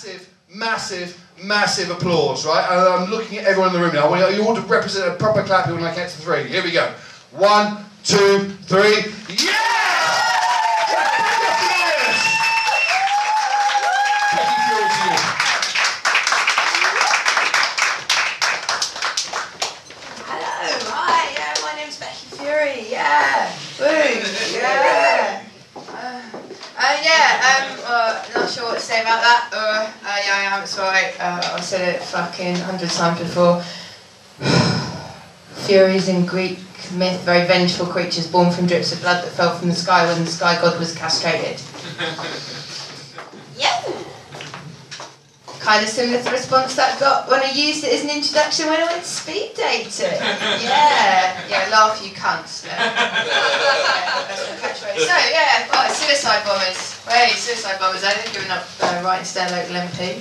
massive, massive, massive applause, right? And I'm looking at everyone in the room now. I want you all to represent a proper clap when I count to three. Here we go. One, two, three. Yes! Yes! Becky Fury. Hello, hi, yeah, my name's Becky Fury, yeah, woo, yeah. Uh, uh, yeah, um, uh, not sure what to say about that. Uh, yeah, I am, it's alright. Uh, I've said it fucking hundred times before. Furies in Greek myth, very vengeful creatures born from drips of blood that fell from the sky when the sky god was castrated. yeah. Kind of similar to the response that I got when I used it as an introduction when I went speed dating. Yeah, yeah, laugh you cunts. Yeah. Yeah, that's my catchphrase. So yeah, right, suicide bombers. Hey, suicide bombers. I didn't give up uh, writing to their local MP.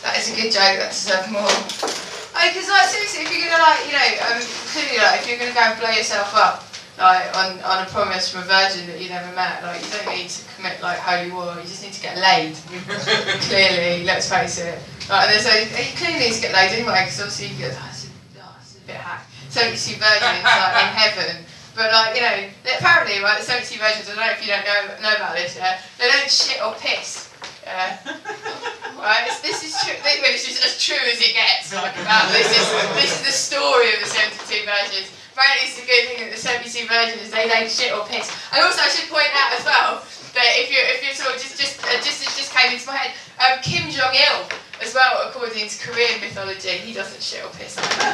That is a good joke. That deserves more. Oh, because like seriously, if you're gonna like, you know, um, clearly like, if you're gonna go and blow yourself up, like on, on a promise from a virgin that you never met, like you don't need to commit like holy war. You just need to get laid. clearly, let's face it. Like, there's a, he clearly needs to get laid anyway, because obviously you get, oh, it's, a, oh, it's a bit hack. 72 virgins like in heaven. But like, you know, apparently, right, the 72 virgins, I don't know if you don't know, know about this, yeah, they don't shit or piss. Yeah. Right, it's, this is true. This is as true as it gets. Like about this is this is the story of the 72 virgins. Apparently, it's a good thing that the 72 virgins they don't shit or piss. And also, I should point out as well that if you if you're sort of just just uh, just it just came into my head, um, Kim Jong Il as well, according to Korean mythology, he doesn't shit or piss.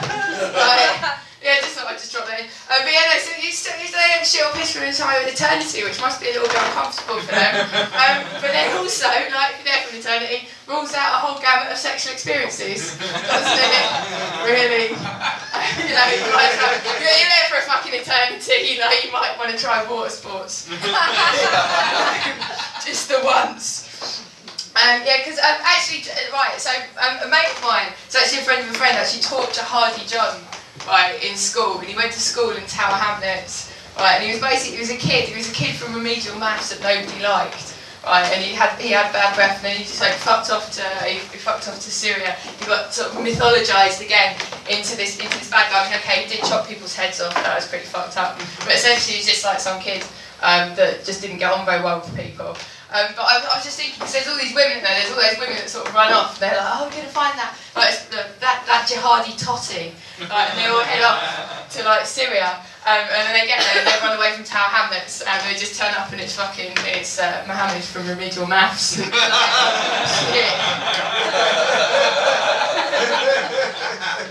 right? Yeah, just thought I'd just drop that in. Um, but yeah, no, so you still you they don't shit or piss for an entire eternity, which must be a little bit uncomfortable for them. Um, but then also, like you're there for an eternity, rules out a whole gamut of sexual experiences, doesn't it? Really? you know, like, you're you're there for a fucking eternity, you know, you might want to try water sports. just the once. Um, yeah, because um, actually, right, so um, a mate of mine, so actually a friend of a friend, actually taught to Jihadi John, right, in school, and he went to school in Tower Hamlets, right, and he was basically, he was a kid, he was a kid from remedial maths that nobody liked, right, and he had he had bad breath, and then he just like fucked off to he, he fucked off to Syria. He got sort of mythologized again into this into this bad guy. I mean, okay, he did chop people's heads off, that was pretty fucked up, but essentially he's just like some kid um, that just didn't get on very well with people. Um, but I, I was just thinking, because there's all these women there, there's all those women that sort of run off, they're like, oh, we're going to find that, like, that, that jihadi totty, like, and they all head up to, like, Syria, um, and then they get there and they run away from Tower Hamlets, and they just turn up and it's fucking, it's uh, Mohammed from Remedial Maths. Shit.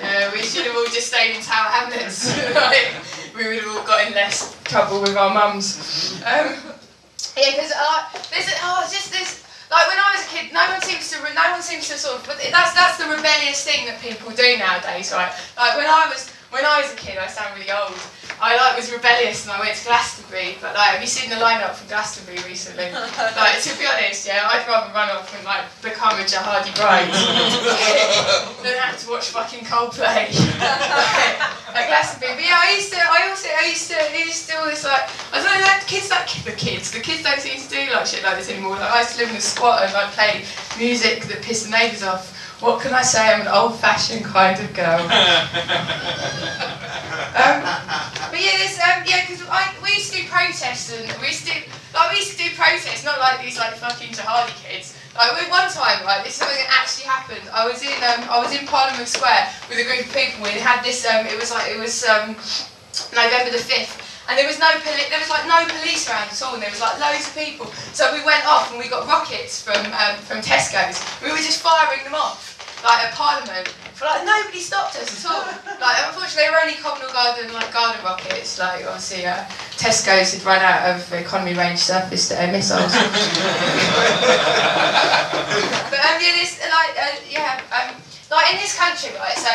Yeah, we should have all just stayed in Tower Hamlets. like, we would have all got in less trouble with our mums. Um, yeah, because uh, there's oh, it's just this. Like when I was a kid, no one seems to, no one seems to sort of. But that's that's the rebellious thing that people do nowadays, right? Like when I was when I was a kid, I sound really old. I like was rebellious and I went to Glastonbury. But like, have you seen the lineup for Glastonbury recently? like to be honest, yeah, I'd rather run off and like become a jihadi bride than have to watch fucking Coldplay at Glastonbury. But yeah, I used to, I also, I used to, I used to do all this like, I don't know, like kids, like the kids, the kids don't seem to do like shit like this anymore. Like I used to live in a squat and like play music that pissed the neighbours off. What can I say? I'm an old-fashioned kind of girl. Um, but yeah, there's, um, yeah, because we used to do protests and we used to do, like, we used to do protests, not like these like fucking jihadi kids. Like we, one time, right, this is something that actually happened. I was in, um, I was in Parliament Square with a group of people. We had this, um, it was like, it was um, November the fifth. And there was no poli- there was like no police around at all, and there was like loads of people. So we went off and we got rockets from um, from Tesco's. We were just firing them off like at Parliament. But like nobody stopped us at all. Like unfortunately they were only Cobnell Garden like garden rockets. Like obviously uh, Tesco's had run out of economy range surface to air missiles. but um, yeah, this like uh, yeah um, like in this country right. So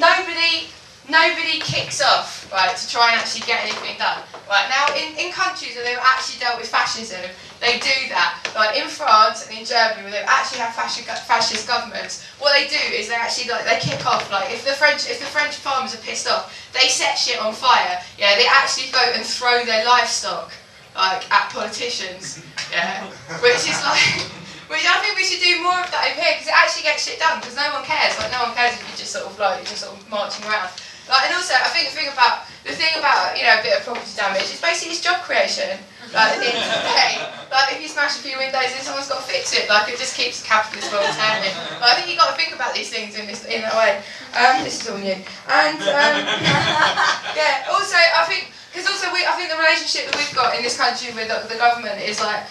nobody nobody kicks off right to try and actually get anything done right now in, in countries where they've actually dealt with fascism they do that like in france and in germany where they've actually had fascist, fascist governments what they do is they actually like they kick off like if the french if the french farmers are pissed off they set shit on fire yeah they actually go and throw their livestock like at politicians yeah which is like Which I think we should do more of that over here because it actually gets shit done because no one cares. Like no one cares if you just sort of like you're just sort of marching around. Like, and also, I think the thing about the thing about you know a bit of property damage is basically it's job creation. Like at the end of the day, like if you smash a few windows, then someone's got to fix it. Like it just keeps the capitalist world turning. Like, I think you have got to think about these things in this in that way. Um, this is all new. And um, yeah, also I think because also we I think the relationship that we've got in this country with the, the government is like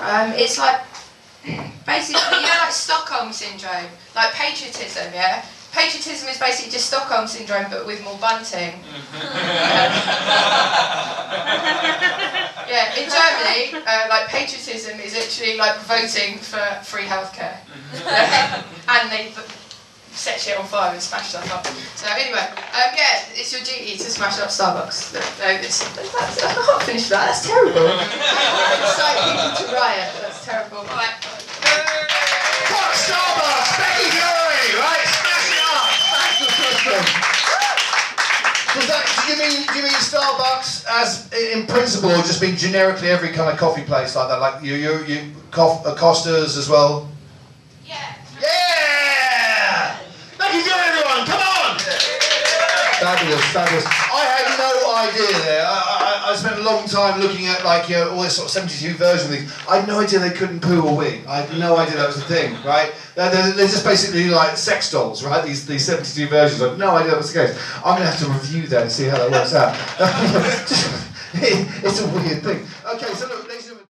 um, it's like basically you know like Stockholm syndrome, like patriotism, yeah. Patriotism is basically just Stockholm syndrome, but with more bunting. yeah, in Germany, uh, like patriotism is actually like voting for free healthcare, and they set shit on fire and smash stuff up. So anyway, um, yeah, it's your duty to smash up Starbucks. No, it's, that's, I can't finish that. That's terrible. Incite people to riot. That's terrible. Right. Fuck Starbucks! Becky Fury, right? Smash it up! Smash the system! Does that, do you mean do you mean Starbucks as in principle, or just mean generically every kind of coffee place like that, like you you you uh, Costas as well? Yeah. Yeah! Becky Fury, everyone, come on! Fabulous, fabulous. I idea there. I, I, I spent a long time looking at like you know, all this sort of 72 version of things. I had no idea they couldn't poo or wee. I had no idea that was a thing, right? They're, they're, they're just basically like sex dolls, right? These these 72 versions. I had no idea that was the case. I'm gonna have to review that and see how that works out. it's a weird thing. Okay, so.